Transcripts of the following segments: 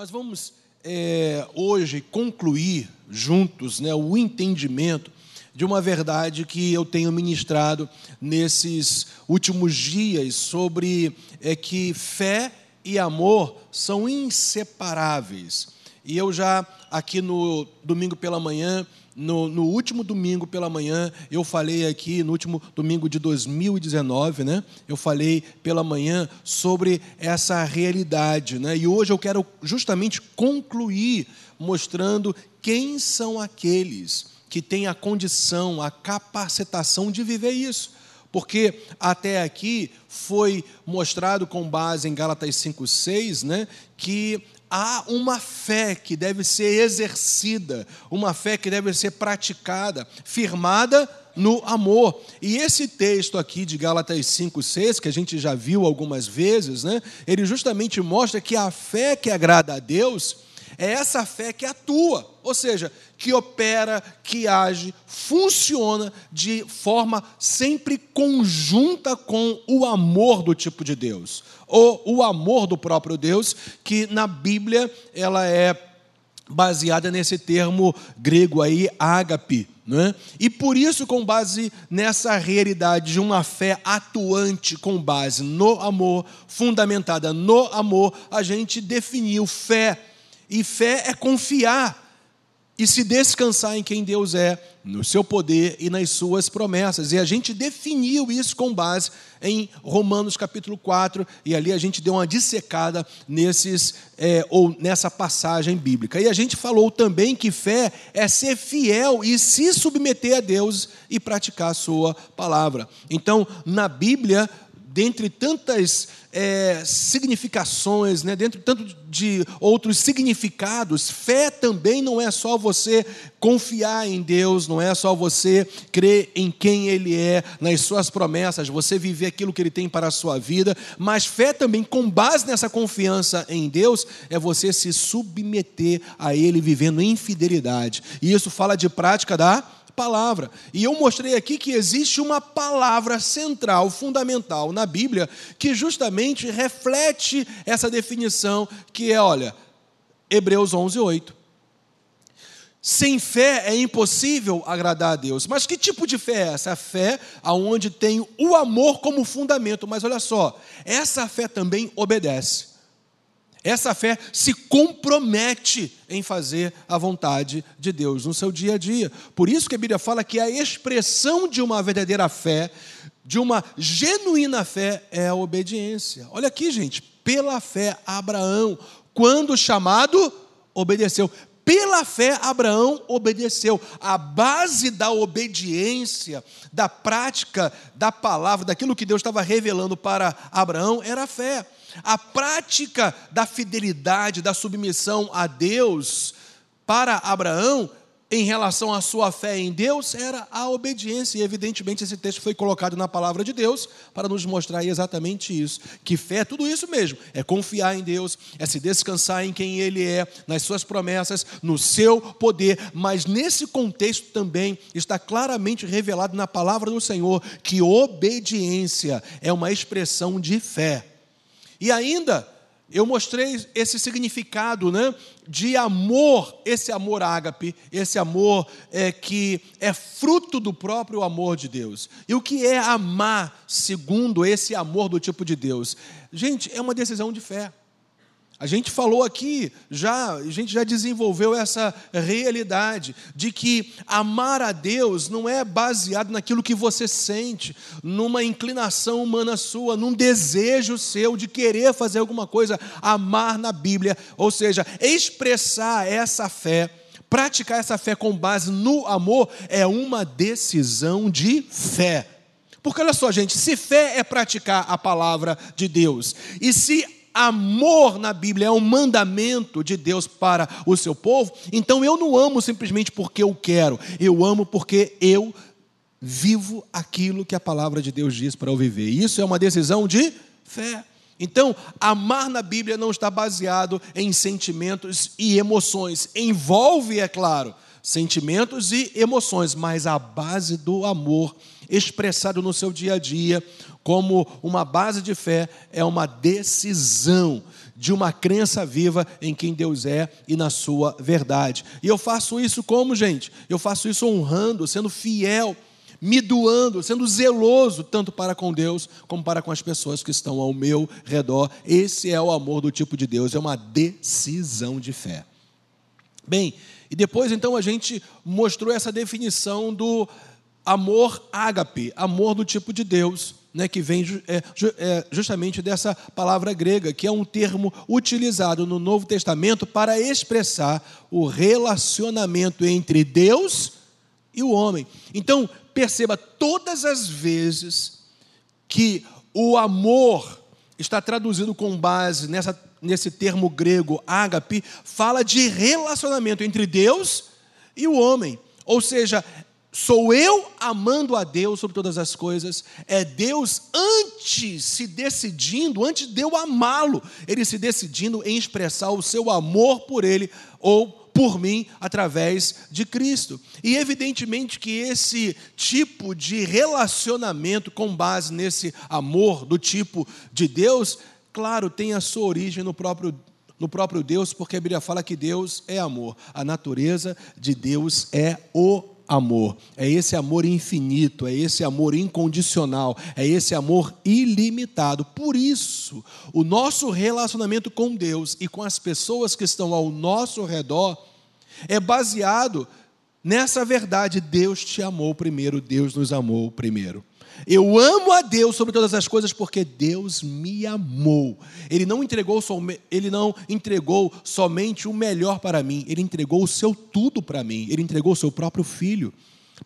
Nós vamos é, hoje concluir juntos né, o entendimento de uma verdade que eu tenho ministrado nesses últimos dias sobre é, que fé e amor são inseparáveis. E eu já aqui no domingo pela manhã no, no, último domingo pela manhã, eu falei aqui, no último domingo de 2019, né? Eu falei pela manhã sobre essa realidade, né? E hoje eu quero justamente concluir mostrando quem são aqueles que têm a condição, a capacitação de viver isso. Porque até aqui foi mostrado com base em Gálatas 5:6, né, que há uma fé que deve ser exercida, uma fé que deve ser praticada, firmada no amor. E esse texto aqui de Gálatas 5:6, que a gente já viu algumas vezes, né? Ele justamente mostra que a fé que agrada a Deus é essa fé que atua, ou seja, que opera, que age, funciona de forma sempre conjunta com o amor do tipo de Deus, ou o amor do próprio Deus, que na Bíblia ela é baseada nesse termo grego aí, ágape. Né? E por isso, com base nessa realidade de uma fé atuante com base no amor, fundamentada no amor, a gente definiu fé e fé é confiar e se descansar em quem Deus é, no seu poder e nas suas promessas. E a gente definiu isso com base em Romanos capítulo 4, e ali a gente deu uma dissecada nesses, é, ou nessa passagem bíblica. E a gente falou também que fé é ser fiel e se submeter a Deus e praticar a sua palavra. Então, na Bíblia, dentre tantas é, significações, né, dentro tanto de outros significados, fé também não é só você confiar em Deus, não é só você crer em quem Ele é, nas suas promessas, você viver aquilo que Ele tem para a sua vida, mas fé também, com base nessa confiança em Deus, é você se submeter a Ele vivendo em fidelidade. E isso fala de prática da palavra. E eu mostrei aqui que existe uma palavra central, fundamental na Bíblia, que justamente reflete essa definição, que é, olha, Hebreus 11, 8. Sem fé é impossível agradar a Deus. Mas que tipo de fé é essa? A fé aonde tem o amor como fundamento. Mas olha só, essa fé também obedece. Essa fé se compromete em fazer a vontade de Deus no seu dia a dia. Por isso que a Bíblia fala que a expressão de uma verdadeira fé, de uma genuína fé, é a obediência. Olha aqui, gente, pela fé, Abraão, quando chamado, obedeceu. Pela fé, Abraão obedeceu. A base da obediência, da prática da palavra, daquilo que Deus estava revelando para Abraão, era a fé. A prática da fidelidade, da submissão a Deus para Abraão em relação à sua fé em Deus era a obediência, e evidentemente esse texto foi colocado na palavra de Deus para nos mostrar exatamente isso: que fé é tudo isso mesmo, é confiar em Deus, é se descansar em quem Ele é, nas Suas promessas, no seu poder, mas nesse contexto também está claramente revelado na palavra do Senhor que obediência é uma expressão de fé. E ainda eu mostrei esse significado né, de amor, esse amor ágape, esse amor é, que é fruto do próprio amor de Deus. E o que é amar segundo esse amor do tipo de Deus? Gente, é uma decisão de fé. A gente falou aqui, já, a gente já desenvolveu essa realidade de que amar a Deus não é baseado naquilo que você sente, numa inclinação humana sua, num desejo seu de querer fazer alguma coisa. Amar na Bíblia, ou seja, expressar essa fé, praticar essa fé com base no amor, é uma decisão de fé. Porque olha só, gente, se fé é praticar a palavra de Deus, e se amor na Bíblia é um mandamento de Deus para o seu povo, então eu não amo simplesmente porque eu quero, eu amo porque eu vivo aquilo que a palavra de Deus diz para eu viver. Isso é uma decisão de fé. Então, amar na Bíblia não está baseado em sentimentos e emoções. Envolve, é claro, sentimentos e emoções, mas a base do amor expressado no seu dia a dia, como uma base de fé, é uma decisão de uma crença viva em quem Deus é e na sua verdade. E eu faço isso como, gente? Eu faço isso honrando, sendo fiel, me doando, sendo zeloso tanto para com Deus como para com as pessoas que estão ao meu redor. Esse é o amor do tipo de Deus, é uma decisão de fé. Bem, e depois então a gente mostrou essa definição do amor ágape, amor do tipo de Deus né, que vem é, é, justamente dessa palavra grega, que é um termo utilizado no Novo Testamento para expressar o relacionamento entre Deus e o homem. Então, perceba, todas as vezes que o amor está traduzido com base nessa, nesse termo grego ágape, fala de relacionamento entre Deus e o homem. Ou seja, Sou eu amando a Deus sobre todas as coisas, é Deus antes se decidindo, antes de eu amá-lo, ele se decidindo em expressar o seu amor por ele ou por mim através de Cristo. E evidentemente que esse tipo de relacionamento com base nesse amor do tipo de Deus, claro, tem a sua origem no próprio no próprio Deus, porque a Bíblia fala que Deus é amor. A natureza de Deus é o amor. É esse amor infinito, é esse amor incondicional, é esse amor ilimitado. Por isso, o nosso relacionamento com Deus e com as pessoas que estão ao nosso redor é baseado nessa verdade: Deus te amou primeiro, Deus nos amou primeiro. Eu amo a Deus sobre todas as coisas porque Deus me amou. Ele não entregou ele não entregou somente o melhor para mim, ele entregou o seu tudo para mim. Ele entregou o seu próprio filho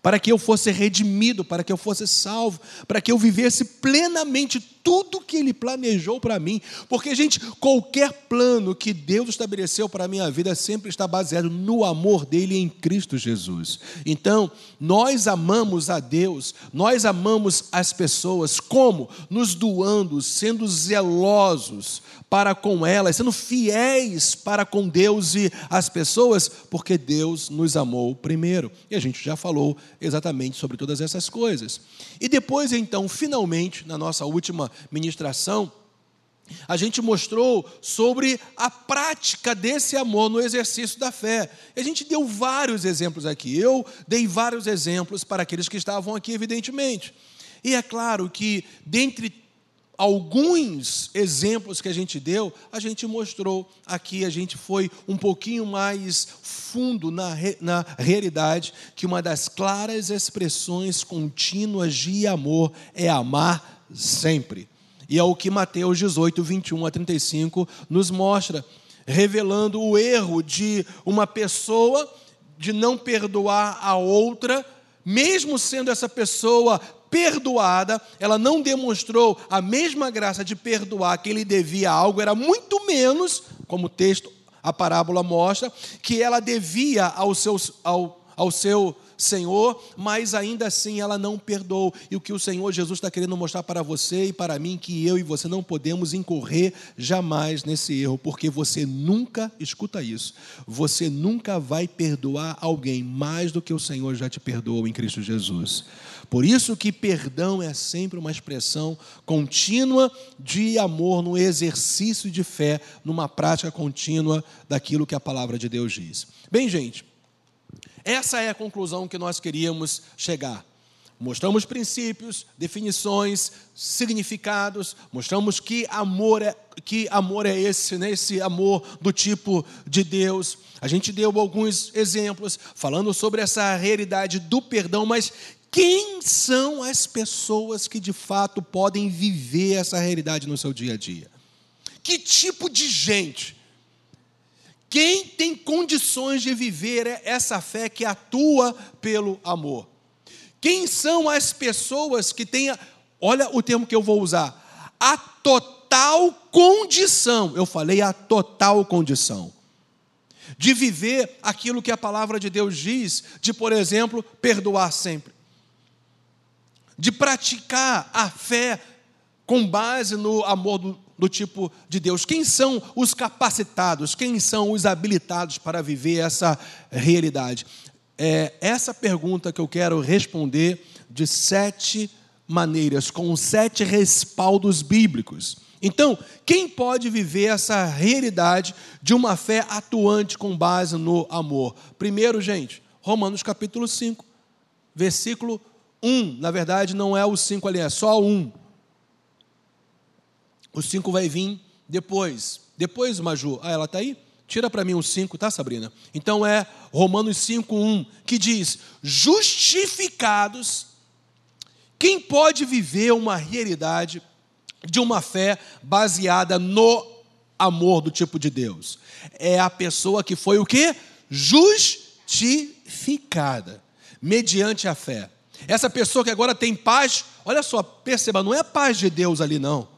para que eu fosse redimido, para que eu fosse salvo, para que eu vivesse plenamente tudo que Ele planejou para mim. Porque, gente, qualquer plano que Deus estabeleceu para a minha vida sempre está baseado no amor dele em Cristo Jesus. Então, nós amamos a Deus, nós amamos as pessoas, como? Nos doando, sendo zelosos para com elas, sendo fiéis para com Deus e as pessoas, porque Deus nos amou primeiro. E a gente já falou exatamente sobre todas essas coisas. E depois, então, finalmente, na nossa última ministração, a gente mostrou sobre a prática desse amor no exercício da fé. A gente deu vários exemplos aqui. Eu dei vários exemplos para aqueles que estavam aqui, evidentemente. E é claro que, dentre alguns exemplos que a gente deu, a gente mostrou aqui, a gente foi um pouquinho mais fundo na, na realidade, que uma das claras expressões contínuas de amor é amar sempre. E é o que Mateus 18, 21 a 35 nos mostra, revelando o erro de uma pessoa de não perdoar a outra, mesmo sendo essa pessoa perdoada, ela não demonstrou a mesma graça de perdoar que ele devia algo, era muito menos, como o texto, a parábola mostra, que ela devia ao seu, ao, ao seu Senhor, mas ainda assim ela não perdoou. E o que o Senhor Jesus está querendo mostrar para você e para mim, que eu e você não podemos incorrer jamais nesse erro, porque você nunca, escuta isso, você nunca vai perdoar alguém mais do que o Senhor já te perdoou em Cristo Jesus. Por isso que perdão é sempre uma expressão contínua de amor no exercício de fé, numa prática contínua daquilo que a palavra de Deus diz. Bem, gente, essa é a conclusão que nós queríamos chegar. Mostramos princípios, definições, significados, mostramos que amor é, que amor é esse, né? esse amor do tipo de Deus. A gente deu alguns exemplos falando sobre essa realidade do perdão, mas quem são as pessoas que de fato podem viver essa realidade no seu dia a dia? Que tipo de gente quem tem condições de viver essa fé que atua pelo amor? Quem são as pessoas que têm, olha o termo que eu vou usar, a total condição, eu falei a total condição, de viver aquilo que a palavra de Deus diz, de, por exemplo, perdoar sempre, de praticar a fé com base no amor do, do tipo de Deus? Quem são os capacitados? Quem são os habilitados para viver essa realidade? É essa pergunta que eu quero responder de sete maneiras, com sete respaldos bíblicos. Então, quem pode viver essa realidade de uma fé atuante com base no amor? Primeiro, gente, Romanos capítulo 5, versículo 1. Na verdade, não é o 5 ali, é só 1. O 5 vai vir depois. Depois, Maju. Ah, ela está aí? Tira para mim o 5, tá, Sabrina? Então é Romanos 5, 1, que diz: justificados, quem pode viver uma realidade de uma fé baseada no amor do tipo de Deus? É a pessoa que foi o que? Justificada, mediante a fé. Essa pessoa que agora tem paz, olha só, perceba, não é a paz de Deus ali, não.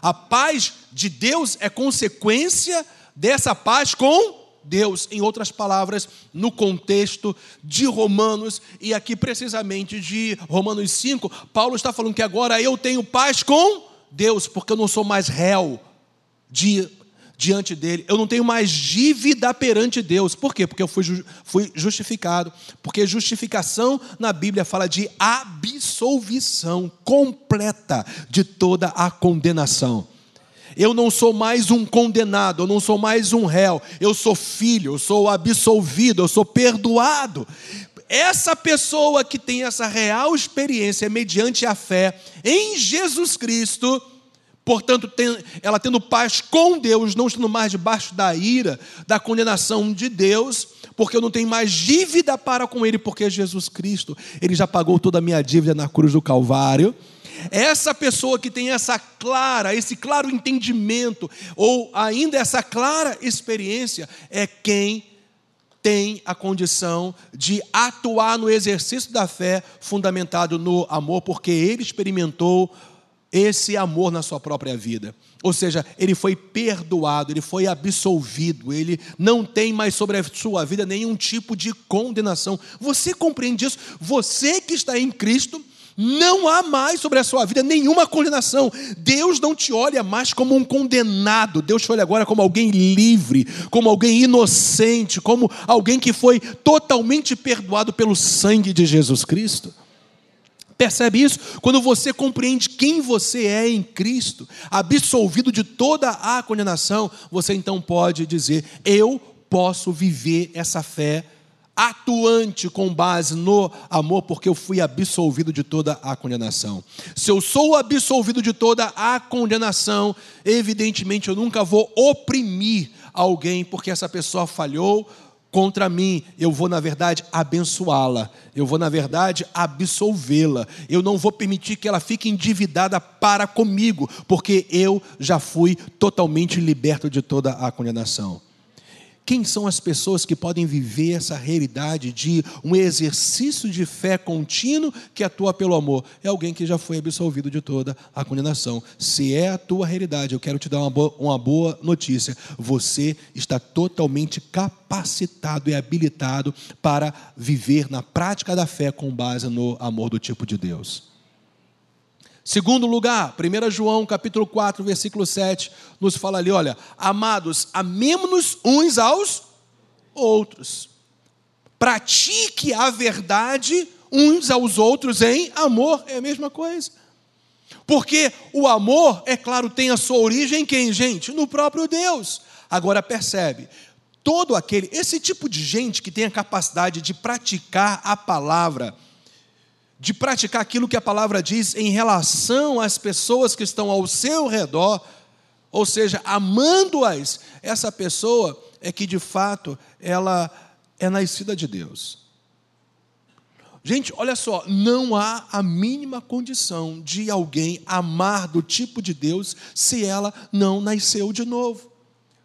A paz de Deus é consequência dessa paz com Deus, em outras palavras, no contexto de Romanos, e aqui precisamente de Romanos 5, Paulo está falando que agora eu tenho paz com Deus, porque eu não sou mais réu de, diante dele, eu não tenho mais dívida perante Deus. Por quê? Porque eu fui, fui justificado. Porque justificação na Bíblia fala de absolvição completa de toda a condenação. Eu não sou mais um condenado, eu não sou mais um réu, eu sou filho, eu sou absolvido, eu sou perdoado. Essa pessoa que tem essa real experiência mediante a fé em Jesus Cristo, portanto, ela tendo paz com Deus, não estando mais debaixo da ira, da condenação de Deus, porque eu não tenho mais dívida para com Ele, porque Jesus Cristo, Ele já pagou toda a minha dívida na cruz do Calvário. Essa pessoa que tem essa clara, esse claro entendimento, ou ainda essa clara experiência, é quem tem a condição de atuar no exercício da fé fundamentado no amor, porque ele experimentou esse amor na sua própria vida. Ou seja, ele foi perdoado, ele foi absolvido, ele não tem mais sobre a sua vida nenhum tipo de condenação. Você compreende isso? Você que está em Cristo não há mais sobre a sua vida nenhuma condenação. Deus não te olha mais como um condenado. Deus te olha agora como alguém livre, como alguém inocente, como alguém que foi totalmente perdoado pelo sangue de Jesus Cristo. Percebe isso? Quando você compreende quem você é em Cristo, absolvido de toda a condenação, você então pode dizer: Eu posso viver essa fé atuante com base no amor, porque eu fui absolvido de toda a condenação. Se eu sou absolvido de toda a condenação, evidentemente eu nunca vou oprimir alguém porque essa pessoa falhou contra mim. Eu vou, na verdade, abençoá-la. Eu vou, na verdade, absolvê-la. Eu não vou permitir que ela fique endividada para comigo, porque eu já fui totalmente liberto de toda a condenação. Quem são as pessoas que podem viver essa realidade de um exercício de fé contínuo que atua pelo amor? É alguém que já foi absolvido de toda a condenação. Se é a tua realidade, eu quero te dar uma boa, uma boa notícia. Você está totalmente capacitado e habilitado para viver na prática da fé com base no amor do tipo de Deus. Segundo lugar, 1 João capítulo 4, versículo 7, nos fala ali, olha, amados, amemos-nos uns aos outros. Pratique a verdade uns aos outros em amor, é a mesma coisa. Porque o amor, é claro, tem a sua origem em quem, gente? No próprio Deus. Agora percebe, todo aquele, esse tipo de gente que tem a capacidade de praticar a palavra, de praticar aquilo que a palavra diz em relação às pessoas que estão ao seu redor, ou seja, amando-as, essa pessoa é que de fato ela é nascida de Deus. Gente, olha só, não há a mínima condição de alguém amar do tipo de Deus se ela não nasceu de novo,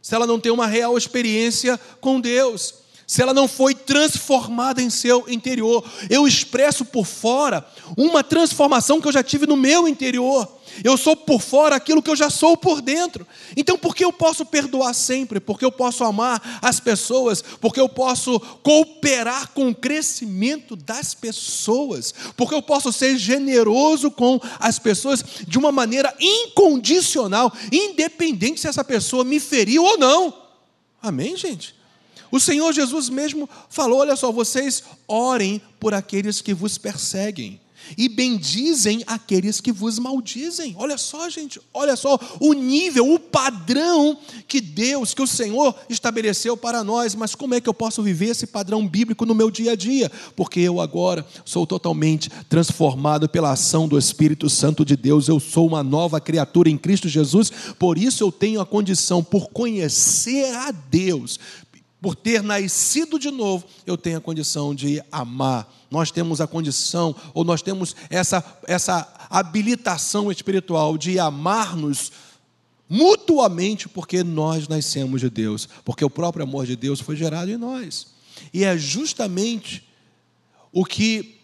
se ela não tem uma real experiência com Deus se ela não foi transformada em seu interior. Eu expresso por fora uma transformação que eu já tive no meu interior. Eu sou por fora aquilo que eu já sou por dentro. Então, por que eu posso perdoar sempre? Porque eu posso amar as pessoas? Porque eu posso cooperar com o crescimento das pessoas? Porque eu posso ser generoso com as pessoas de uma maneira incondicional, independente se essa pessoa me feriu ou não? Amém, gente? O Senhor Jesus mesmo falou: olha só, vocês orem por aqueles que vos perseguem. e bendizem aqueles que vos maldizem. Olha só, gente, olha só o nível, o padrão que Deus, que o Senhor estabeleceu para nós. Mas como é que eu posso viver esse padrão bíblico no meu dia a dia? Porque eu agora sou totalmente transformado pela ação do Espírito Santo de Deus. Eu sou uma nova criatura em Cristo Jesus. Por isso eu tenho a condição, por conhecer a Deus, por ter nascido de novo, eu tenho a condição de amar. Nós temos a condição, ou nós temos essa, essa habilitação espiritual de amar-nos mutuamente, porque nós nascemos de Deus, porque o próprio amor de Deus foi gerado em nós. E é justamente o que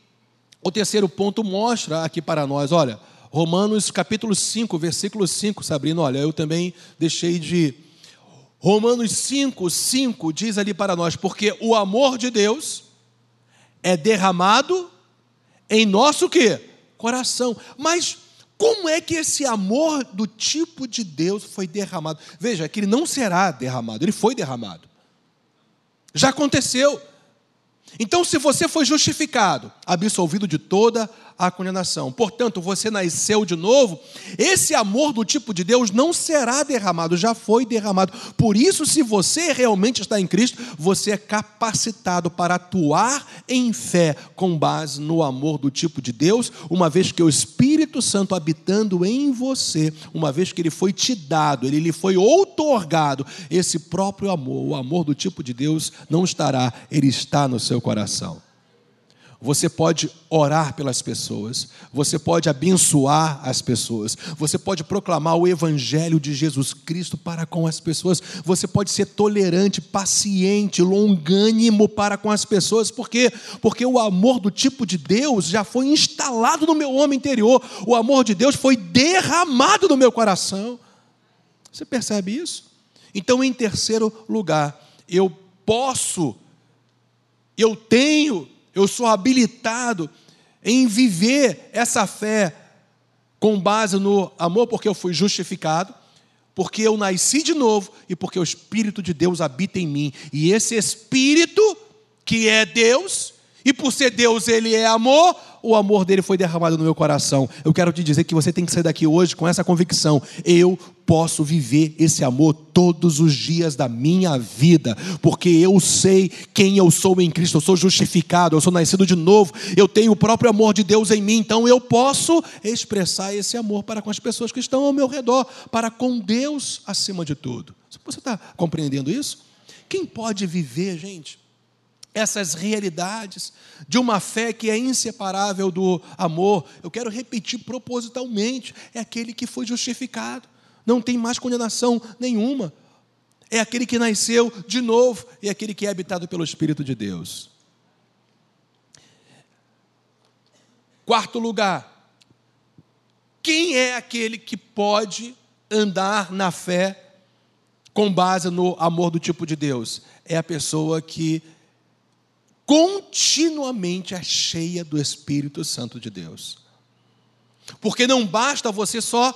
o terceiro ponto mostra aqui para nós. Olha, Romanos capítulo 5, versículo 5, Sabrina, olha, eu também deixei de Romanos 5, 5 diz ali para nós: porque o amor de Deus é derramado em nosso quê? Coração. Mas como é que esse amor do tipo de Deus foi derramado? Veja, que ele não será derramado, ele foi derramado. Já aconteceu. Então, se você foi justificado, absolvido de toda a condenação, portanto, você nasceu de novo, esse amor do tipo de Deus não será derramado, já foi derramado. Por isso, se você realmente está em Cristo, você é capacitado para atuar em fé com base no amor do tipo de Deus, uma vez que o Espírito Santo habitando em você, uma vez que ele foi te dado, ele lhe foi outorgado, esse próprio amor, o amor do tipo de Deus, não estará, ele está no seu coração. Você pode orar pelas pessoas, você pode abençoar as pessoas, você pode proclamar o Evangelho de Jesus Cristo para com as pessoas, você pode ser tolerante, paciente, longânimo para com as pessoas, por quê? Porque o amor do tipo de Deus já foi instalado no meu homem interior, o amor de Deus foi derramado no meu coração. Você percebe isso? Então, em terceiro lugar, eu posso, eu tenho eu sou habilitado em viver essa fé com base no amor, porque eu fui justificado, porque eu nasci de novo e porque o Espírito de Deus habita em mim. E esse Espírito, que é Deus, e por ser Deus, ele é amor, o amor dele foi derramado no meu coração. Eu quero te dizer que você tem que sair daqui hoje com essa convicção. Eu posso viver esse amor todos os dias da minha vida, porque eu sei quem eu sou em Cristo, eu sou justificado, eu sou nascido de novo, eu tenho o próprio amor de Deus em mim, então eu posso expressar esse amor para com as pessoas que estão ao meu redor, para com Deus acima de tudo. Você está compreendendo isso? Quem pode viver, gente? Essas realidades de uma fé que é inseparável do amor. Eu quero repetir propositalmente: é aquele que foi justificado, não tem mais condenação nenhuma. É aquele que nasceu de novo, é aquele que é habitado pelo Espírito de Deus. Quarto lugar, quem é aquele que pode andar na fé com base no amor do tipo de Deus? É a pessoa que continuamente é cheia do Espírito Santo de Deus. Porque não basta você só,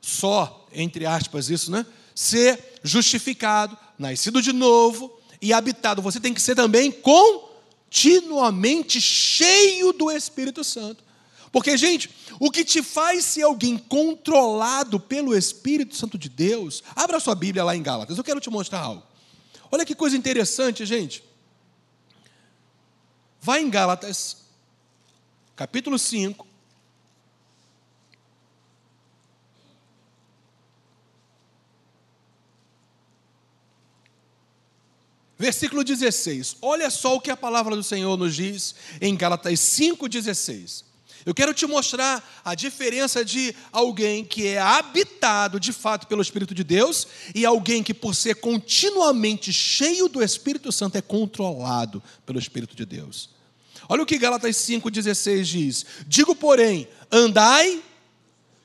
só, entre aspas, isso, né? Ser justificado, nascido de novo e habitado. Você tem que ser também continuamente cheio do Espírito Santo. Porque, gente, o que te faz ser alguém controlado pelo Espírito Santo de Deus, abra sua Bíblia lá em Gálatas, eu quero te mostrar algo. Olha que coisa interessante, gente. Vai em Gálatas, capítulo 5. Versículo 16. Olha só o que a palavra do Senhor nos diz em Gálatas 5,16. Eu quero te mostrar a diferença de alguém que é habitado de fato pelo Espírito de Deus e alguém que, por ser continuamente cheio do Espírito Santo, é controlado pelo Espírito de Deus. Olha o que Gálatas 5,16 diz: Digo, porém, andai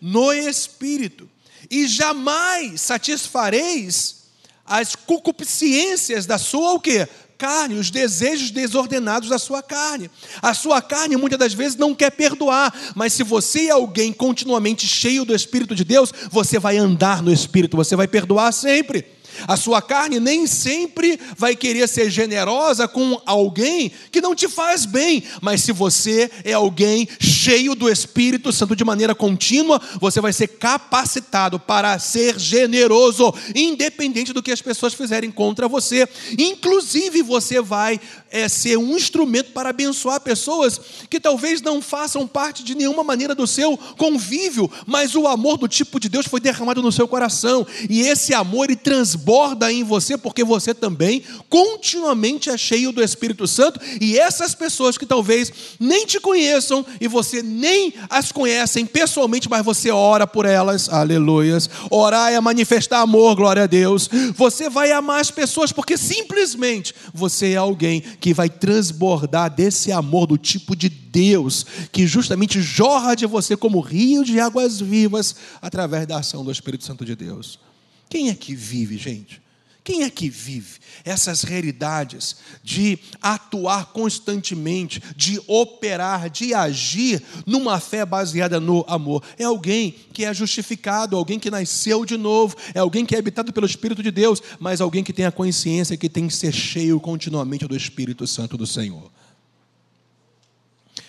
no Espírito, e jamais satisfareis as concupiscências da sua o quê? carne, os desejos desordenados da sua carne. A sua carne muitas das vezes não quer perdoar, mas se você é alguém continuamente cheio do Espírito de Deus, você vai andar no Espírito, você vai perdoar sempre. A sua carne nem sempre vai querer ser generosa com alguém que não te faz bem, mas se você é alguém cheio do Espírito Santo de maneira contínua, você vai ser capacitado para ser generoso, independente do que as pessoas fizerem contra você. Inclusive, você vai é, ser um instrumento para abençoar pessoas que talvez não façam parte de nenhuma maneira do seu convívio, mas o amor do tipo de Deus foi derramado no seu coração, e esse amor ele transborda em você, porque você também continuamente é cheio do Espírito Santo, e essas pessoas que talvez nem te conheçam e você nem as conhecem pessoalmente, mas você ora por elas, aleluias. Orar é manifestar amor, glória a Deus. Você vai amar as pessoas porque simplesmente você é alguém que vai transbordar desse amor do tipo de Deus, que justamente jorra de você como rio de águas vivas através da ação do Espírito Santo de Deus. Quem é que vive, gente? Quem é que vive essas realidades de atuar constantemente, de operar, de agir numa fé baseada no amor? É alguém que é justificado, alguém que nasceu de novo, é alguém que é habitado pelo Espírito de Deus, mas alguém que tem a consciência que tem que ser cheio continuamente do Espírito Santo do Senhor.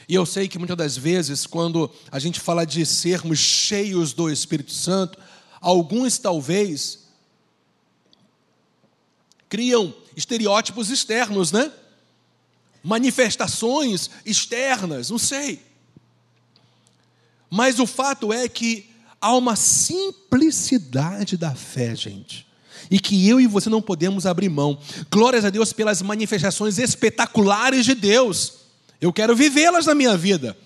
E eu sei que muitas das vezes, quando a gente fala de sermos cheios do Espírito Santo, alguns talvez criam estereótipos externos, né? Manifestações externas, não sei. Mas o fato é que há uma simplicidade da fé, gente. E que eu e você não podemos abrir mão. Glórias a Deus pelas manifestações espetaculares de Deus. Eu quero vivê-las na minha vida.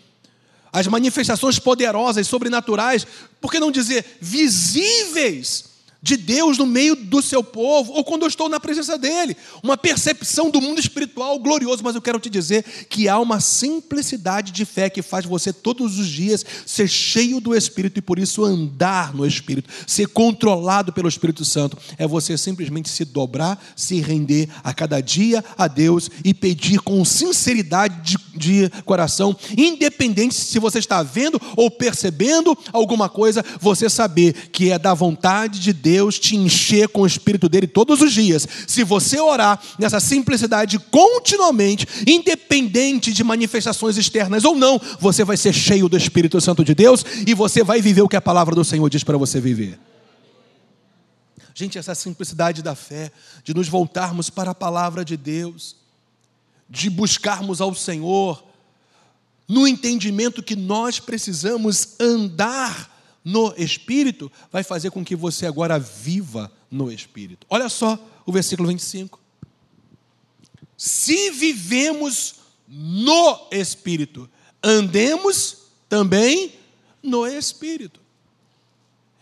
As manifestações poderosas, sobrenaturais, por que não dizer visíveis? De Deus no meio do seu povo, ou quando eu estou na presença dele, uma percepção do mundo espiritual glorioso, mas eu quero te dizer que há uma simplicidade de fé que faz você todos os dias ser cheio do Espírito e por isso andar no Espírito, ser controlado pelo Espírito Santo, é você simplesmente se dobrar, se render a cada dia a Deus e pedir com sinceridade de, de coração, independente se você está vendo ou percebendo alguma coisa, você saber que é da vontade de Deus Deus te encher com o Espírito dele todos os dias. Se você orar nessa simplicidade continuamente, independente de manifestações externas ou não, você vai ser cheio do Espírito Santo de Deus e você vai viver o que a palavra do Senhor diz para você viver. Gente, essa simplicidade da fé, de nos voltarmos para a palavra de Deus, de buscarmos ao Senhor, no entendimento que nós precisamos andar no Espírito, vai fazer com que você agora viva no Espírito. Olha só o versículo 25. Se vivemos no Espírito, andemos também no Espírito.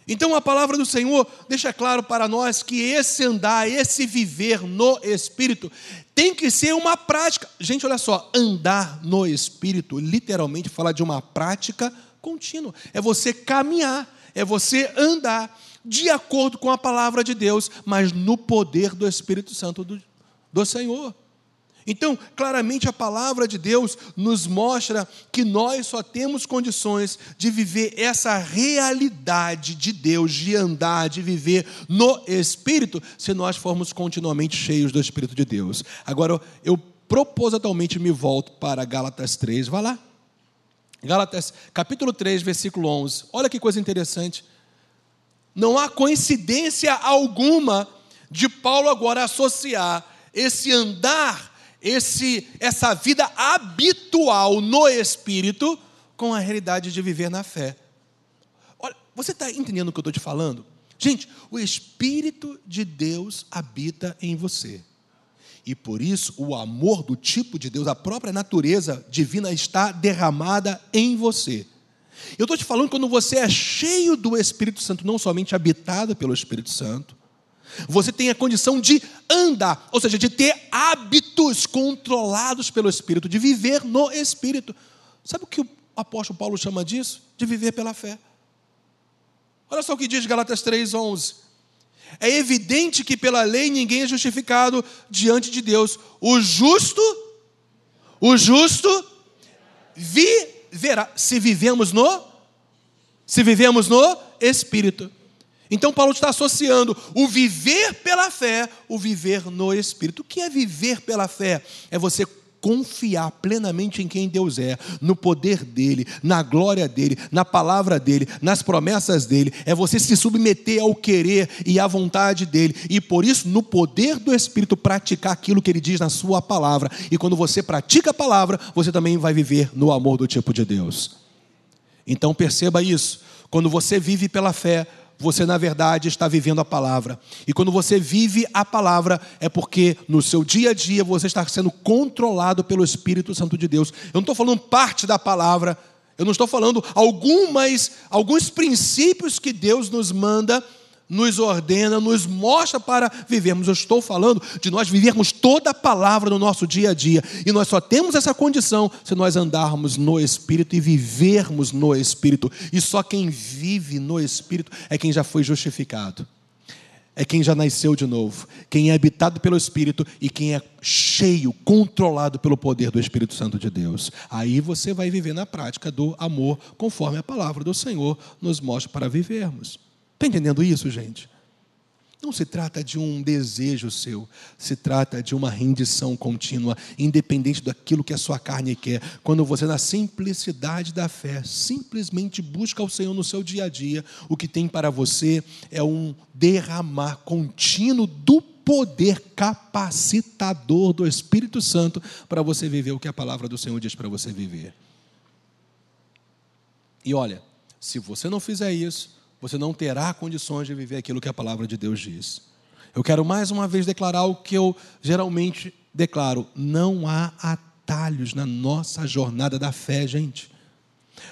Então a palavra do Senhor deixa claro para nós que esse andar, esse viver no Espírito, tem que ser uma prática. Gente, olha só, andar no Espírito, literalmente fala de uma prática contínuo. É você caminhar, é você andar de acordo com a palavra de Deus, mas no poder do Espírito Santo do, do Senhor. Então, claramente a palavra de Deus nos mostra que nós só temos condições de viver essa realidade de Deus, de andar, de viver no Espírito, se nós formos continuamente cheios do Espírito de Deus. Agora, eu propositalmente me volto para Gálatas 3, vá lá. Gálatas, capítulo 3, versículo 11. Olha que coisa interessante. Não há coincidência alguma de Paulo agora associar esse andar, esse essa vida habitual no espírito com a realidade de viver na fé. Olha, você está entendendo o que eu estou te falando? Gente, o Espírito de Deus habita em você. E por isso, o amor do tipo de Deus, a própria natureza divina está derramada em você. Eu estou te falando quando você é cheio do Espírito Santo, não somente habitado pelo Espírito Santo, você tem a condição de andar, ou seja, de ter hábitos controlados pelo Espírito, de viver no Espírito. Sabe o que o apóstolo Paulo chama disso? De viver pela fé. Olha só o que diz Galatas 3,11. É evidente que pela lei ninguém é justificado diante de Deus. O justo, o justo viverá. Se vivemos no, se vivemos no Espírito. Então, Paulo está associando o viver pela fé, o viver no Espírito. O que é viver pela fé? É você confiar plenamente em quem Deus é, no poder dele, na glória dele, na palavra dele, nas promessas dele. É você se submeter ao querer e à vontade dele. E por isso, no poder do Espírito, praticar aquilo que ele diz na sua palavra. E quando você pratica a palavra, você também vai viver no amor do tipo de Deus. Então perceba isso. Quando você vive pela fé, você na verdade está vivendo a palavra. E quando você vive a palavra, é porque no seu dia a dia você está sendo controlado pelo Espírito Santo de Deus. Eu não estou falando parte da palavra, eu não estou falando algumas, alguns princípios que Deus nos manda nos ordena, nos mostra para vivermos. Eu estou falando de nós vivermos toda a palavra no nosso dia a dia. E nós só temos essa condição se nós andarmos no Espírito e vivermos no Espírito. E só quem vive no Espírito é quem já foi justificado. É quem já nasceu de novo, quem é habitado pelo Espírito e quem é cheio, controlado pelo poder do Espírito Santo de Deus. Aí você vai viver na prática do amor, conforme a palavra do Senhor nos mostra para vivermos. Está entendendo isso, gente? Não se trata de um desejo seu, se trata de uma rendição contínua, independente daquilo que a sua carne quer. Quando você, na simplicidade da fé, simplesmente busca o Senhor no seu dia a dia, o que tem para você é um derramar contínuo do poder capacitador do Espírito Santo para você viver o que a palavra do Senhor diz para você viver. E olha, se você não fizer isso, você não terá condições de viver aquilo que a palavra de Deus diz. Eu quero mais uma vez declarar o que eu geralmente declaro: não há atalhos na nossa jornada da fé, gente.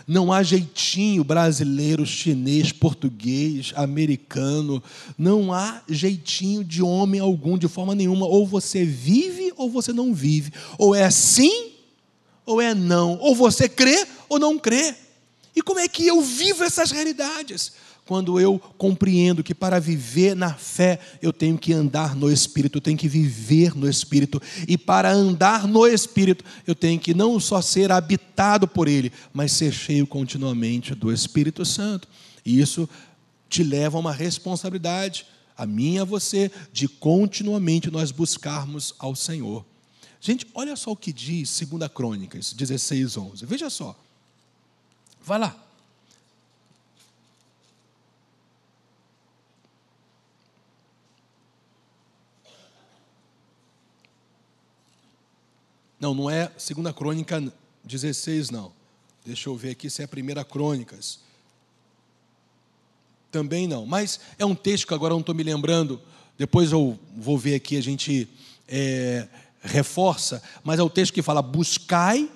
Não há jeitinho brasileiro, chinês, português, americano. Não há jeitinho de homem algum, de forma nenhuma. Ou você vive ou você não vive. Ou é sim ou é não. Ou você crê ou não crê. E como é que eu vivo essas realidades? Quando eu compreendo que para viver na fé eu tenho que andar no Espírito, eu tenho que viver no Espírito, e para andar no Espírito eu tenho que não só ser habitado por Ele, mas ser cheio continuamente do Espírito Santo. E isso te leva a uma responsabilidade, a mim e a você, de continuamente nós buscarmos ao Senhor. Gente, olha só o que diz 2 Crônicas 16, 11. Veja só. Vai lá. Não, não é segunda crônica 16, não. Deixa eu ver aqui se é primeira crônicas. Também não. Mas é um texto que agora eu não estou me lembrando. Depois eu vou ver aqui, a gente é, reforça. Mas é o texto que fala: buscai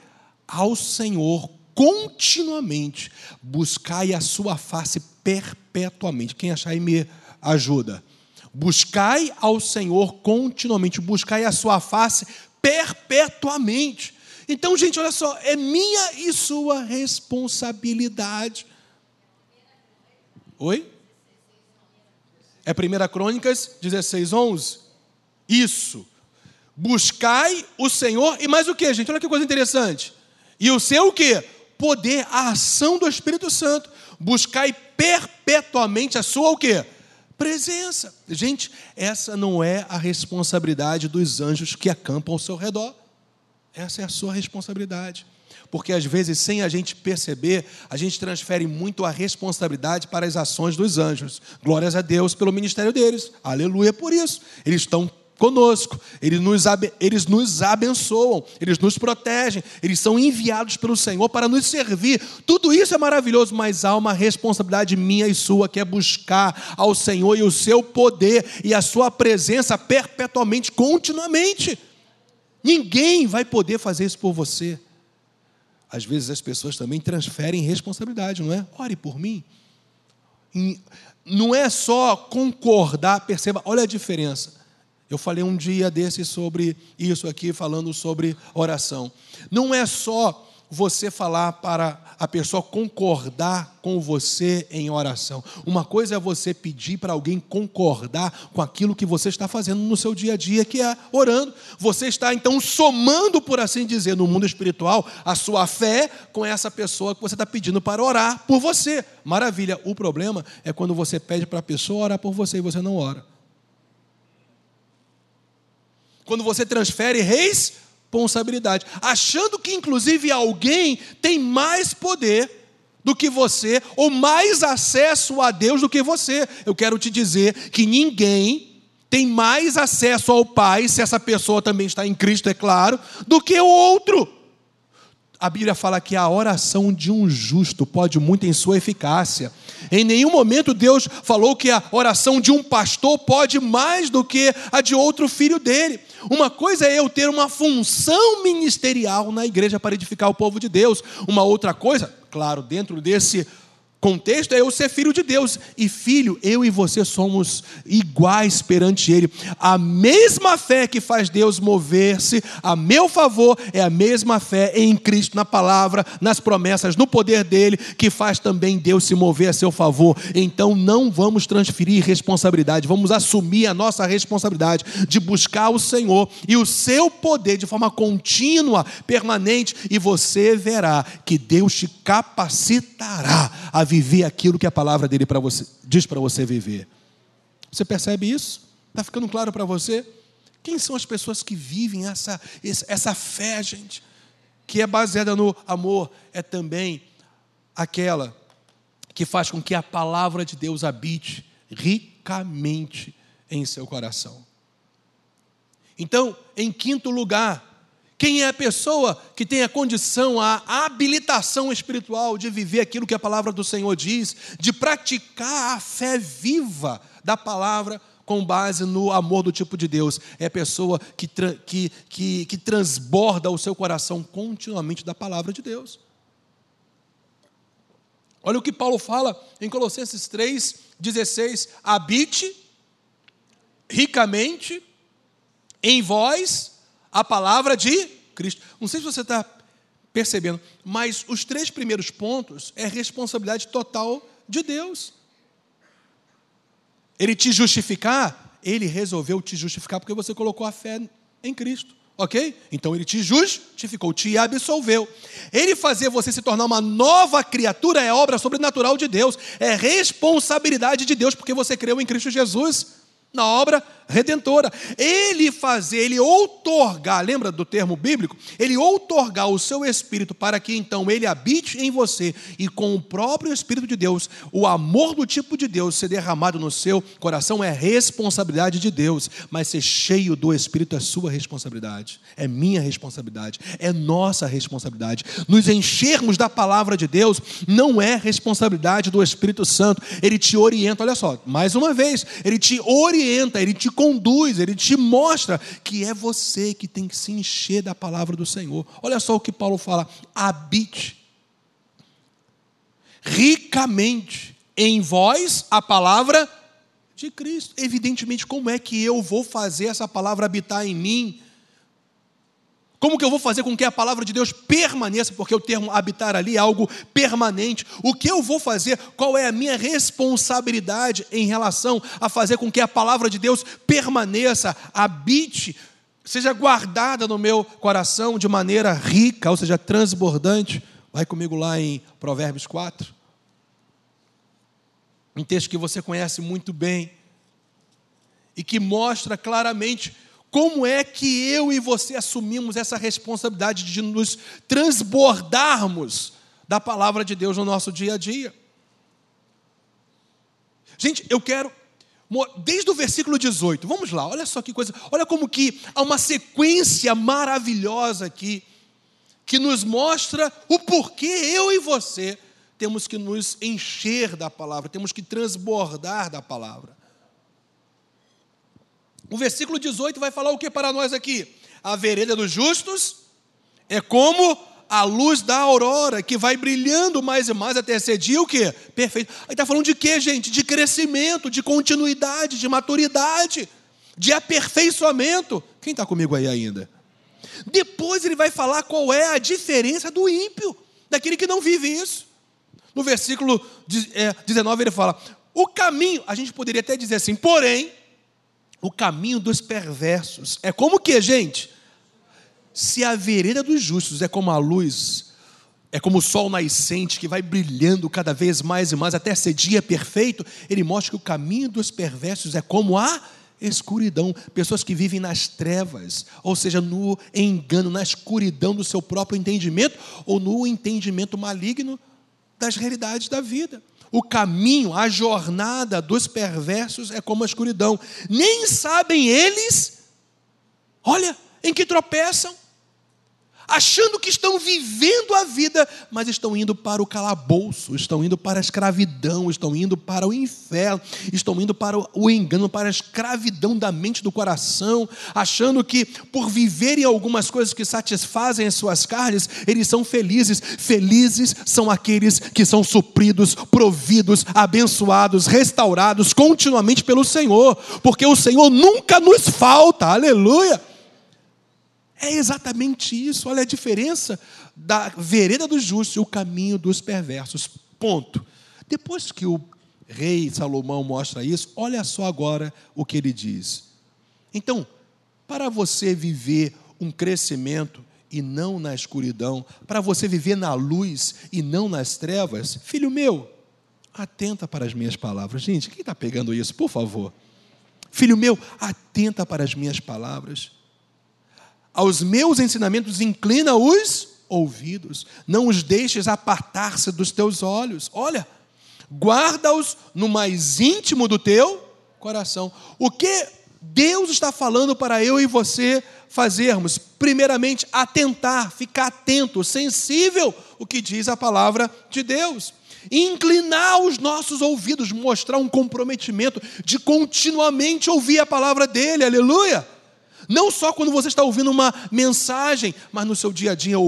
ao Senhor continuamente, buscai a sua face perpetuamente. Quem achar aí me ajuda. Buscai ao Senhor continuamente, buscai a sua face perpetuamente. Então, gente, olha só, é minha e sua responsabilidade. Oi? É 1 Crônicas 16, 11? Isso. Buscai o Senhor, e mais o que, gente? Olha que coisa interessante. E o seu o que? Poder, a ação do Espírito Santo. Buscai perpetuamente a sua o quê? Presença. Gente, essa não é a responsabilidade dos anjos que acampam ao seu redor. Essa é a sua responsabilidade. Porque às vezes, sem a gente perceber, a gente transfere muito a responsabilidade para as ações dos anjos. Glórias a Deus pelo ministério deles. Aleluia por isso. Eles estão conosco, eles nos, eles nos abençoam, eles nos protegem, eles são enviados pelo Senhor para nos servir. Tudo isso é maravilhoso, mas há uma responsabilidade minha e sua que é buscar ao Senhor e o seu poder e a sua presença perpetuamente, continuamente. Ninguém vai poder fazer isso por você. Às vezes as pessoas também transferem responsabilidade, não é? Ore por mim. Não é só concordar, perceba, olha a diferença eu falei um dia desse sobre isso aqui, falando sobre oração. Não é só você falar para a pessoa concordar com você em oração. Uma coisa é você pedir para alguém concordar com aquilo que você está fazendo no seu dia a dia, que é orando. Você está então somando, por assim dizer, no mundo espiritual, a sua fé com essa pessoa que você está pedindo para orar por você. Maravilha. O problema é quando você pede para a pessoa orar por você e você não ora. Quando você transfere responsabilidade, achando que inclusive alguém tem mais poder do que você, ou mais acesso a Deus do que você. Eu quero te dizer que ninguém tem mais acesso ao Pai, se essa pessoa também está em Cristo, é claro, do que o outro. A Bíblia fala que a oração de um justo pode muito em sua eficácia. Em nenhum momento Deus falou que a oração de um pastor pode mais do que a de outro filho dele. Uma coisa é eu ter uma função ministerial na igreja para edificar o povo de Deus. Uma outra coisa, claro, dentro desse contexto é eu ser filho de Deus. E filho, eu e você somos iguais perante Ele. A mesma fé que faz Deus mover-se a meu favor é a mesma fé em Cristo, na palavra, nas promessas, no poder dele, que faz também Deus se mover a seu favor. Então não vamos transferir responsabilidade, vamos assumir a nossa responsabilidade de buscar o Senhor e o seu poder de forma contínua, permanente, e você verá que Deus te capacitará a viver aquilo que a palavra dele para você, diz para você viver. Você percebe isso? Está ficando claro para você? Quem são as pessoas que vivem essa, essa fé, gente? Que é baseada no amor, é também aquela que faz com que a palavra de Deus habite ricamente em seu coração. Então, em quinto lugar, quem é a pessoa que tem a condição, a habilitação espiritual de viver aquilo que a palavra do Senhor diz, de praticar a fé viva da palavra com base no amor do tipo de Deus? É a pessoa que, que, que, que transborda o seu coração continuamente da palavra de Deus. Olha o que Paulo fala em Colossenses 3, 16: habite ricamente em vós a palavra de Cristo. Não sei se você está percebendo, mas os três primeiros pontos é responsabilidade total de Deus. Ele te justificar, ele resolveu te justificar porque você colocou a fé em Cristo. Ok? Então ele te justificou, te absolveu. Ele fazer você se tornar uma nova criatura é obra sobrenatural de Deus, é responsabilidade de Deus, porque você creu em Cristo Jesus na obra redentora. Ele fazer, ele outorgar, lembra do termo bíblico? Ele outorgar o seu espírito para que então ele habite em você e com o próprio espírito de Deus, o amor do tipo de Deus ser derramado no seu coração é responsabilidade de Deus, mas ser cheio do espírito é sua responsabilidade, é minha responsabilidade, é nossa responsabilidade. Nos enchermos da palavra de Deus não é responsabilidade do Espírito Santo, ele te orienta, olha só, mais uma vez, ele te orienta, ele te conduz, ele te mostra que é você que tem que se encher da palavra do Senhor. Olha só o que Paulo fala: habite ricamente em vós a palavra de Cristo. Evidentemente, como é que eu vou fazer essa palavra habitar em mim? Como que eu vou fazer com que a palavra de Deus permaneça? Porque o termo habitar ali é algo permanente. O que eu vou fazer? Qual é a minha responsabilidade em relação a fazer com que a palavra de Deus permaneça, habite, seja guardada no meu coração de maneira rica, ou seja, transbordante? Vai comigo lá em Provérbios 4. Um texto que você conhece muito bem e que mostra claramente como é que eu e você assumimos essa responsabilidade de nos transbordarmos da palavra de Deus no nosso dia a dia? Gente, eu quero desde o versículo 18. Vamos lá, olha só que coisa. Olha como que há uma sequência maravilhosa aqui que nos mostra o porquê eu e você temos que nos encher da palavra, temos que transbordar da palavra. O versículo 18 vai falar o que para nós aqui? A vereda dos justos é como a luz da aurora, que vai brilhando mais e mais até ser dia o quê? Perfeito. Aí está falando de quê, gente? De crescimento, de continuidade, de maturidade, de aperfeiçoamento. Quem está comigo aí ainda? Depois ele vai falar qual é a diferença do ímpio, daquele que não vive isso. No versículo 19 é, ele fala: o caminho, a gente poderia até dizer assim, porém, o caminho dos perversos é como que, gente? Se a vereda dos justos é como a luz, é como o sol nascente que vai brilhando cada vez mais e mais até ser dia perfeito, ele mostra que o caminho dos perversos é como a escuridão, pessoas que vivem nas trevas, ou seja, no engano, na escuridão do seu próprio entendimento ou no entendimento maligno das realidades da vida. O caminho, a jornada dos perversos é como a escuridão. Nem sabem eles, olha, em que tropeçam achando que estão vivendo a vida, mas estão indo para o calabouço, estão indo para a escravidão, estão indo para o inferno, estão indo para o engano, para a escravidão da mente do coração, achando que por viverem algumas coisas que satisfazem as suas carnes, eles são felizes. Felizes são aqueles que são supridos, providos, abençoados, restaurados continuamente pelo Senhor, porque o Senhor nunca nos falta. Aleluia! É exatamente isso. Olha a diferença da vereda dos justos e o caminho dos perversos. Ponto. Depois que o rei Salomão mostra isso, olha só agora o que ele diz. Então, para você viver um crescimento e não na escuridão, para você viver na luz e não nas trevas, filho meu, atenta para as minhas palavras. Gente, quem está pegando isso, por favor? Filho meu, atenta para as minhas palavras aos meus ensinamentos inclina os ouvidos, não os deixes apartar-se dos teus olhos. Olha, guarda-os no mais íntimo do teu coração. O que Deus está falando para eu e você fazermos? Primeiramente, atentar, ficar atento, sensível o que diz a palavra de Deus. Inclinar os nossos ouvidos, mostrar um comprometimento de continuamente ouvir a palavra dele, aleluia. Não só quando você está ouvindo uma mensagem, mas no seu dia a dia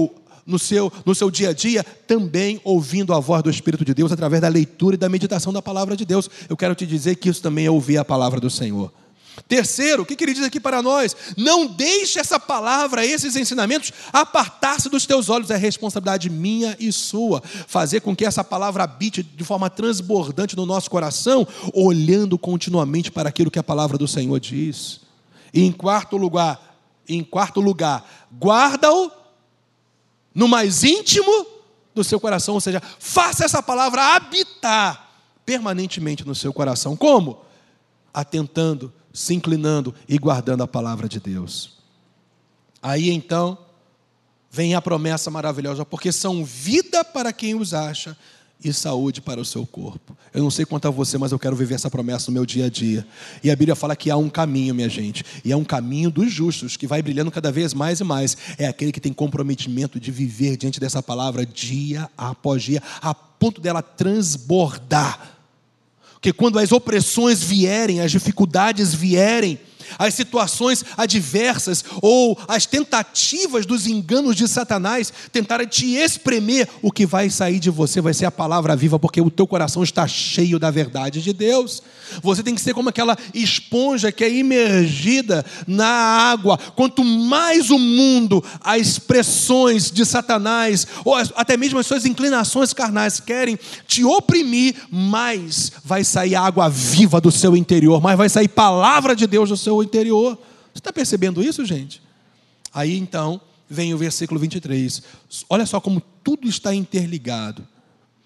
no seu, no seu dia a dia, também ouvindo a voz do Espírito de Deus através da leitura e da meditação da palavra de Deus. Eu quero te dizer que isso também é ouvir a palavra do Senhor. Terceiro, o que ele diz aqui para nós? Não deixe essa palavra, esses ensinamentos, apartar-se dos teus olhos. É responsabilidade minha e sua. Fazer com que essa palavra habite de forma transbordante no nosso coração, olhando continuamente para aquilo que a palavra do Senhor diz. E em quarto lugar, em quarto lugar, guarda-o no mais íntimo do seu coração, ou seja, faça essa palavra habitar permanentemente no seu coração. Como? Atentando, se inclinando e guardando a palavra de Deus. Aí então vem a promessa maravilhosa, porque são vida para quem os acha e saúde para o seu corpo. Eu não sei quanto a você, mas eu quero viver essa promessa no meu dia a dia. E a Bíblia fala que há um caminho, minha gente, e é um caminho dos justos, que vai brilhando cada vez mais e mais. É aquele que tem comprometimento de viver diante dessa palavra dia após dia, a ponto dela transbordar. Porque quando as opressões vierem, as dificuldades vierem, as situações adversas ou as tentativas dos enganos de Satanás tentarem te espremer, o que vai sair de você vai ser a palavra viva, porque o teu coração está cheio da verdade de Deus. Você tem que ser como aquela esponja que é imergida na água. Quanto mais o mundo, as expressões de Satanás, ou até mesmo as suas inclinações carnais querem te oprimir, mais vai sair água viva do seu interior, mais vai sair palavra de Deus do seu seu interior. Você está percebendo isso, gente? Aí então vem o versículo 23. Olha só como tudo está interligado: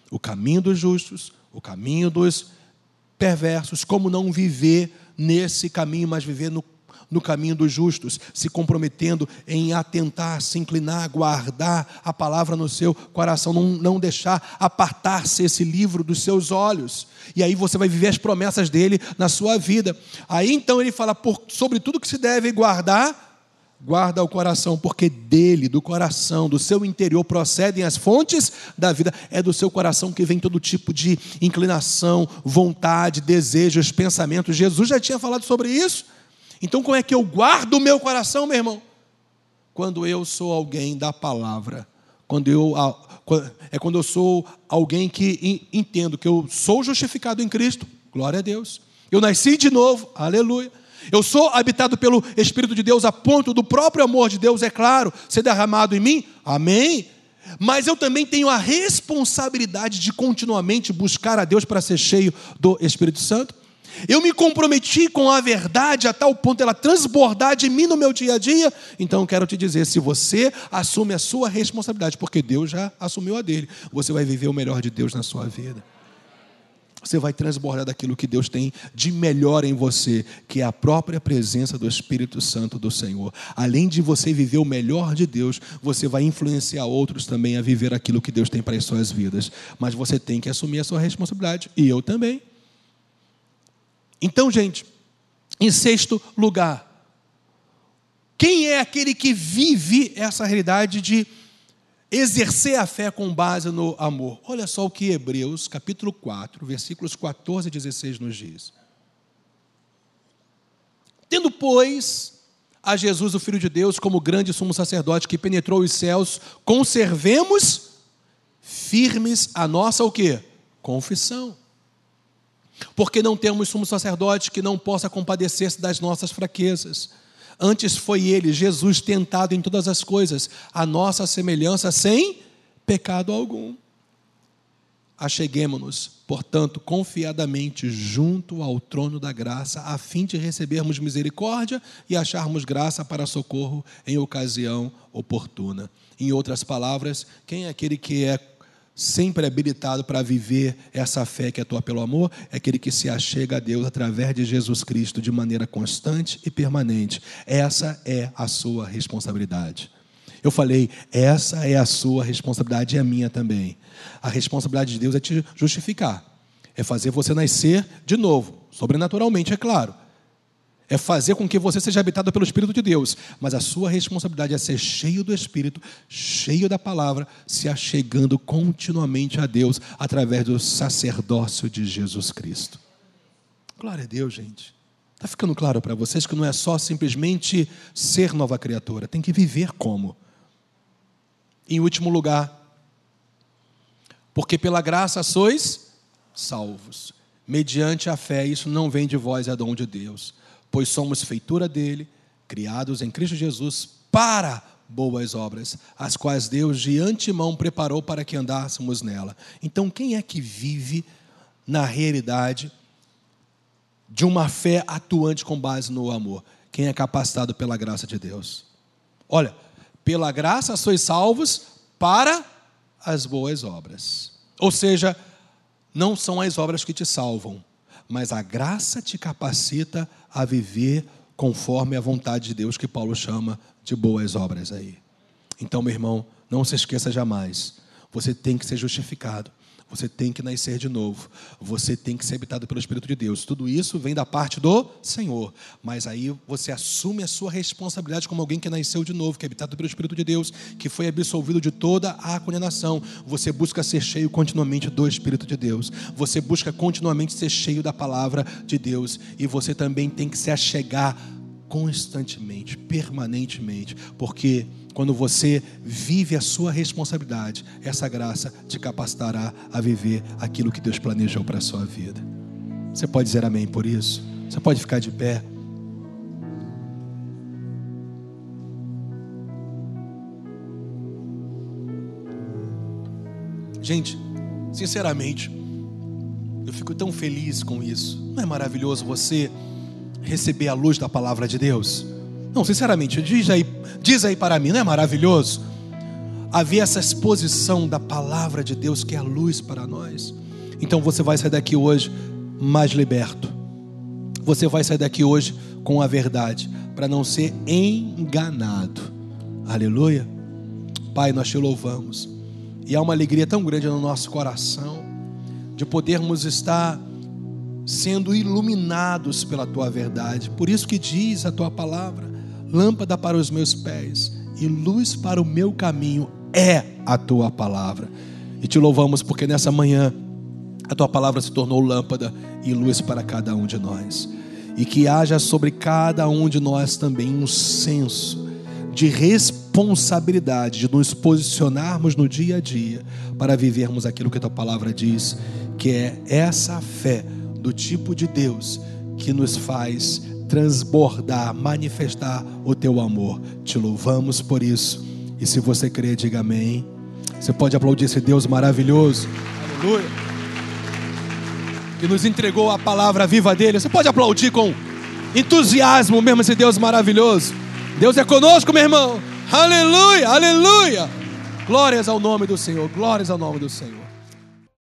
o caminho dos justos, o caminho dos perversos, como não viver nesse caminho, mas viver no no caminho dos justos, se comprometendo em atentar, se inclinar, guardar a palavra no seu coração, não, não deixar apartar-se esse livro dos seus olhos. E aí você vai viver as promessas dele na sua vida. Aí então ele fala por, sobre tudo que se deve guardar, guarda o coração, porque dele, do coração, do seu interior procedem as fontes da vida. É do seu coração que vem todo tipo de inclinação, vontade, desejos, pensamentos. Jesus já tinha falado sobre isso. Então, como é que eu guardo o meu coração, meu irmão? Quando eu sou alguém da palavra. Quando eu, é quando eu sou alguém que entendo que eu sou justificado em Cristo, glória a Deus. Eu nasci de novo, aleluia. Eu sou habitado pelo Espírito de Deus a ponto do próprio amor de Deus, é claro, ser derramado em mim? Amém. Mas eu também tenho a responsabilidade de continuamente buscar a Deus para ser cheio do Espírito Santo. Eu me comprometi com a verdade a tal ponto ela transbordar de mim no meu dia a dia. Então quero te dizer: se você assume a sua responsabilidade, porque Deus já assumiu a dele, você vai viver o melhor de Deus na sua vida. Você vai transbordar daquilo que Deus tem de melhor em você, que é a própria presença do Espírito Santo do Senhor. Além de você viver o melhor de Deus, você vai influenciar outros também a viver aquilo que Deus tem para as suas vidas. Mas você tem que assumir a sua responsabilidade, e eu também. Então, gente, em sexto lugar, quem é aquele que vive essa realidade de exercer a fé com base no amor? Olha só o que Hebreus, capítulo 4, versículos 14 e 16 nos diz. Tendo, pois, a Jesus, o Filho de Deus, como grande sumo sacerdote que penetrou os céus, conservemos firmes a nossa o quê? Confissão. Porque não temos sumo sacerdote que não possa compadecer-se das nossas fraquezas. Antes foi ele, Jesus, tentado em todas as coisas, a nossa semelhança, sem pecado algum. Acheguemos-nos, portanto, confiadamente junto ao trono da graça, a fim de recebermos misericórdia e acharmos graça para socorro em ocasião oportuna. Em outras palavras, quem é aquele que é sempre habilitado para viver essa fé que atua pelo amor, é aquele que se achega a Deus através de Jesus Cristo de maneira constante e permanente. Essa é a sua responsabilidade. Eu falei, essa é a sua responsabilidade e a minha também. A responsabilidade de Deus é te justificar, é fazer você nascer de novo, sobrenaturalmente, é claro é fazer com que você seja habitado pelo Espírito de Deus, mas a sua responsabilidade é ser cheio do Espírito, cheio da palavra, se achegando continuamente a Deus através do sacerdócio de Jesus Cristo. Glória a Deus, gente. Está ficando claro para vocês que não é só simplesmente ser nova criatura, tem que viver como. Em último lugar, porque pela graça sois salvos, mediante a fé, isso não vem de vós, é dom de Deus pois somos feitura dele, criados em Cristo Jesus para boas obras, as quais Deus de antemão preparou para que andássemos nela. Então, quem é que vive na realidade de uma fé atuante com base no amor? Quem é capacitado pela graça de Deus? Olha, pela graça sois salvos para as boas obras. Ou seja, não são as obras que te salvam, mas a graça te capacita a viver conforme a vontade de Deus, que Paulo chama de boas obras aí. Então, meu irmão, não se esqueça jamais, você tem que ser justificado. Você tem que nascer de novo. Você tem que ser habitado pelo Espírito de Deus. Tudo isso vem da parte do Senhor. Mas aí você assume a sua responsabilidade como alguém que nasceu de novo, que é habitado pelo Espírito de Deus, que foi absolvido de toda a condenação. Você busca ser cheio continuamente do Espírito de Deus. Você busca continuamente ser cheio da palavra de Deus. E você também tem que se achegar constantemente, permanentemente, porque quando você vive a sua responsabilidade, essa graça te capacitará a viver aquilo que Deus planejou para a sua vida. Você pode dizer amém por isso? Você pode ficar de pé. Gente, sinceramente, eu fico tão feliz com isso. Não é maravilhoso você receber a luz da palavra de Deus? Não, sinceramente, diz aí, diz aí para mim, não é maravilhoso? Haver essa exposição da palavra de Deus que é a luz para nós. Então você vai sair daqui hoje mais liberto. Você vai sair daqui hoje com a verdade, para não ser enganado. Aleluia. Pai, nós te louvamos. E há uma alegria tão grande no nosso coração de podermos estar sendo iluminados pela tua verdade. Por isso que diz a tua palavra: lâmpada para os meus pés e luz para o meu caminho é a tua palavra. E te louvamos porque nessa manhã a tua palavra se tornou lâmpada e luz para cada um de nós. E que haja sobre cada um de nós também um senso de responsabilidade de nos posicionarmos no dia a dia para vivermos aquilo que a tua palavra diz, que é essa fé do tipo de Deus que nos faz transbordar, manifestar o teu amor. Te louvamos por isso. E se você crer, diga amém. Você pode aplaudir esse Deus maravilhoso. Aleluia. Que nos entregou a palavra viva dele. Você pode aplaudir com entusiasmo mesmo esse Deus maravilhoso. Deus é conosco, meu irmão. Aleluia, aleluia. Glórias ao nome do Senhor, glórias ao nome do Senhor.